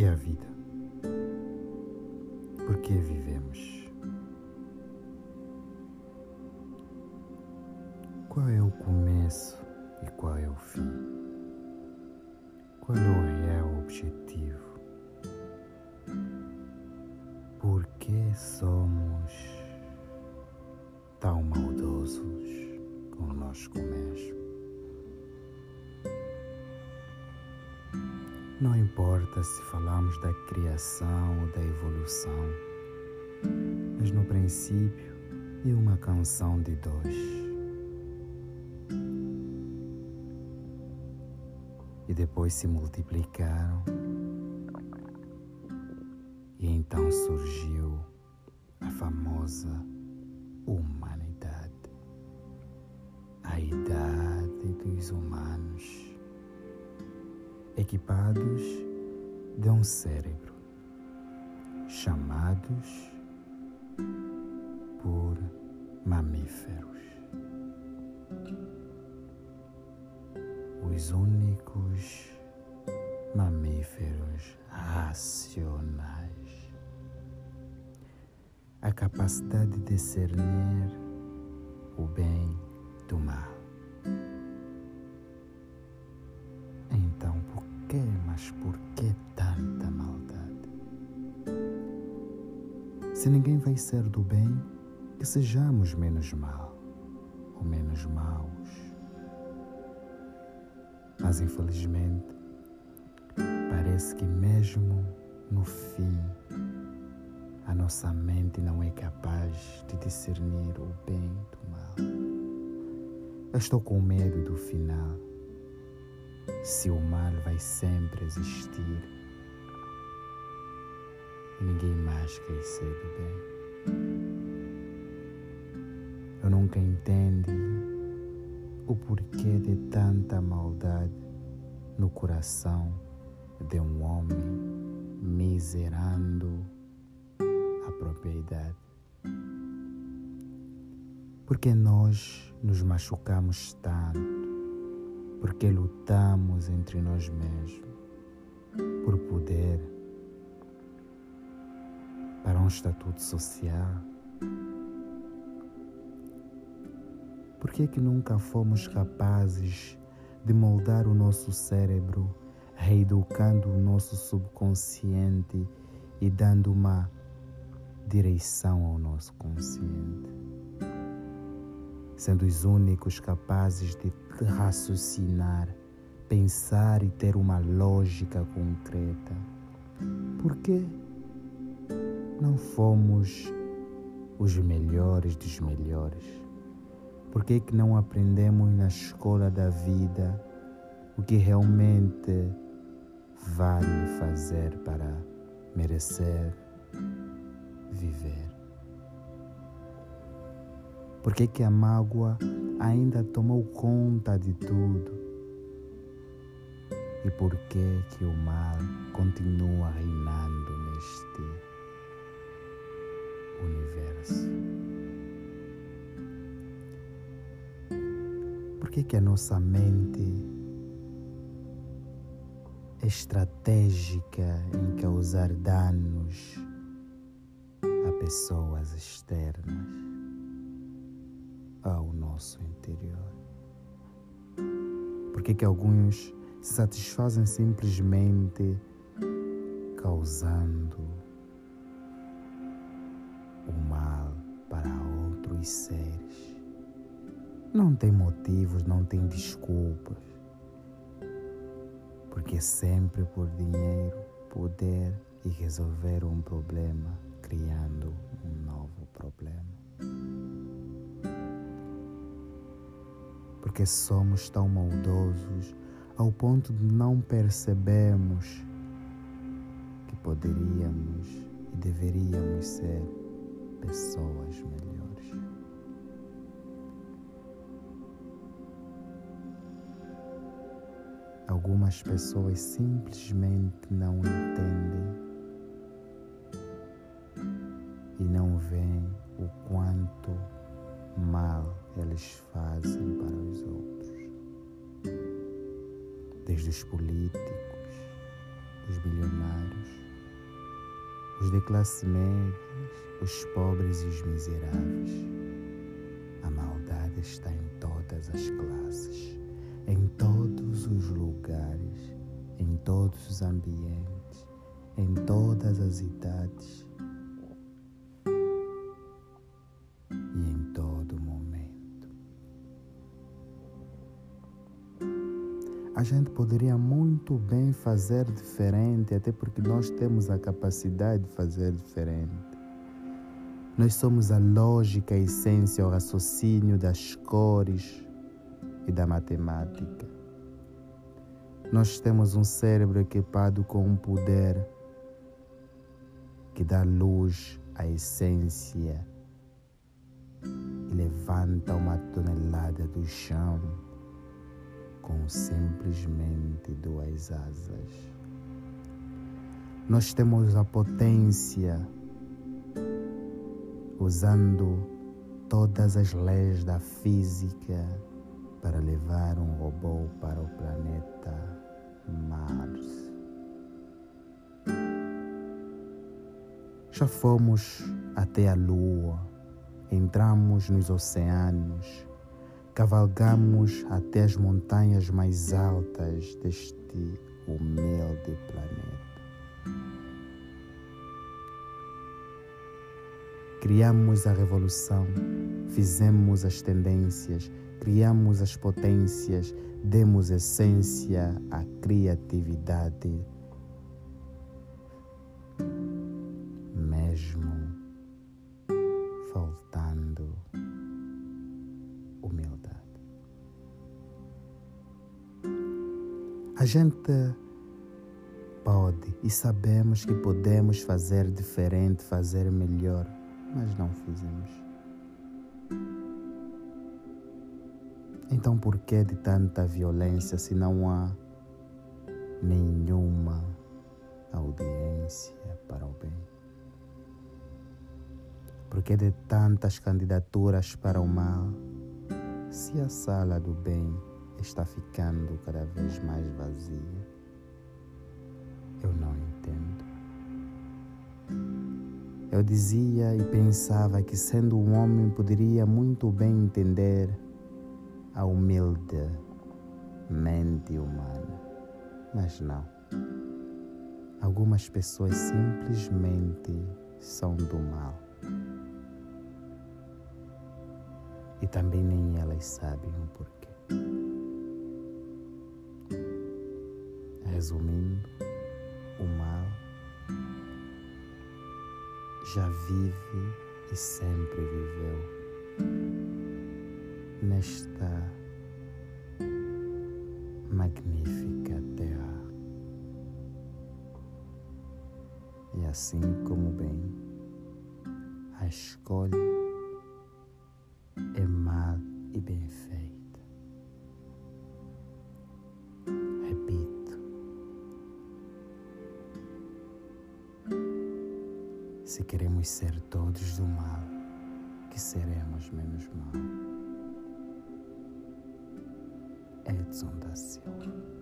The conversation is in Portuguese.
que é a vida? Por que vivemos? Qual é o começo e qual é o fim? Qual é o real objetivo? Por que somos tão maldosos conosco mesmo? Não importa se falamos da criação ou da evolução, mas no princípio é uma canção de dois. E depois se multiplicaram, e então surgiu a famosa humanidade, a idade dos humanos equipados de um cérebro, chamados por mamíferos. Os únicos mamíferos racionais. A capacidade de discernir o bem do mal. Por que tanta maldade? Se ninguém vai ser do bem, que sejamos menos mal ou menos maus. Mas infelizmente, parece que mesmo no fim, a nossa mente não é capaz de discernir o bem do mal. Eu estou com medo do final se o mal vai sempre existir e ninguém mais quer ser do bem. Eu nunca entendi o porquê de tanta maldade no coração de um homem miserando a propriedade. Porque nós nos machucamos tanto porque lutamos entre nós mesmos por poder, para um estatuto social. Por que, que nunca fomos capazes de moldar o nosso cérebro, reeducando o nosso subconsciente e dando uma direção ao nosso consciente? Sendo os únicos capazes de raciocinar, pensar e ter uma lógica concreta. Por que não fomos os melhores dos melhores? Por que, que não aprendemos na escola da vida o que realmente vale fazer para merecer viver? Por que, que a mágoa ainda tomou conta de tudo? E por que, que o mal continua reinando neste universo? Por que, que a nossa mente é estratégica em causar danos a pessoas externas? Ao nosso interior. Por que, que alguns se satisfazem simplesmente causando o mal para outros seres? Não tem motivos, não tem desculpas. Porque é sempre por dinheiro, poder e resolver um problema, criando um novo problema. Porque somos tão maldosos ao ponto de não percebermos que poderíamos e deveríamos ser pessoas melhores. Algumas pessoas simplesmente não entendem e não veem o quanto mal eles fazem para os políticos, os bilionários, os de classe média, os pobres e os miseráveis. A maldade está em todas as classes, em todos os lugares, em todos os ambientes, em todas as idades a gente poderia muito bem fazer diferente, até porque nós temos a capacidade de fazer diferente. Nós somos a lógica, a essência, o raciocínio das cores e da matemática. Nós temos um cérebro equipado com um poder que dá luz à essência e levanta uma tonelada do chão com simplesmente duas asas. Nós temos a potência, usando todas as leis da física, para levar um robô para o planeta Mars. Já fomos até a Lua, entramos nos oceanos cavalgamos até as montanhas mais altas deste humilde planeta. Criamos a revolução, fizemos as tendências, criamos as potências, demos essência à criatividade. A gente pode e sabemos que podemos fazer diferente, fazer melhor, mas não fizemos. Então, por que de tanta violência se não há nenhuma audiência para o bem? Por que de tantas candidaturas para o mal se a sala do bem está ficando cada vez mais vazia. Eu não entendo. Eu dizia e pensava que, sendo um homem, poderia muito bem entender a humilde mente humana. Mas não. Algumas pessoas simplesmente são do mal. E também nem elas sabem o porquê. Resumindo, o mal já vive e sempre viveu nesta magnífica terra. E assim como bem, a escolha Se queremos ser todos do mal, que seremos menos mal. Edson da Silva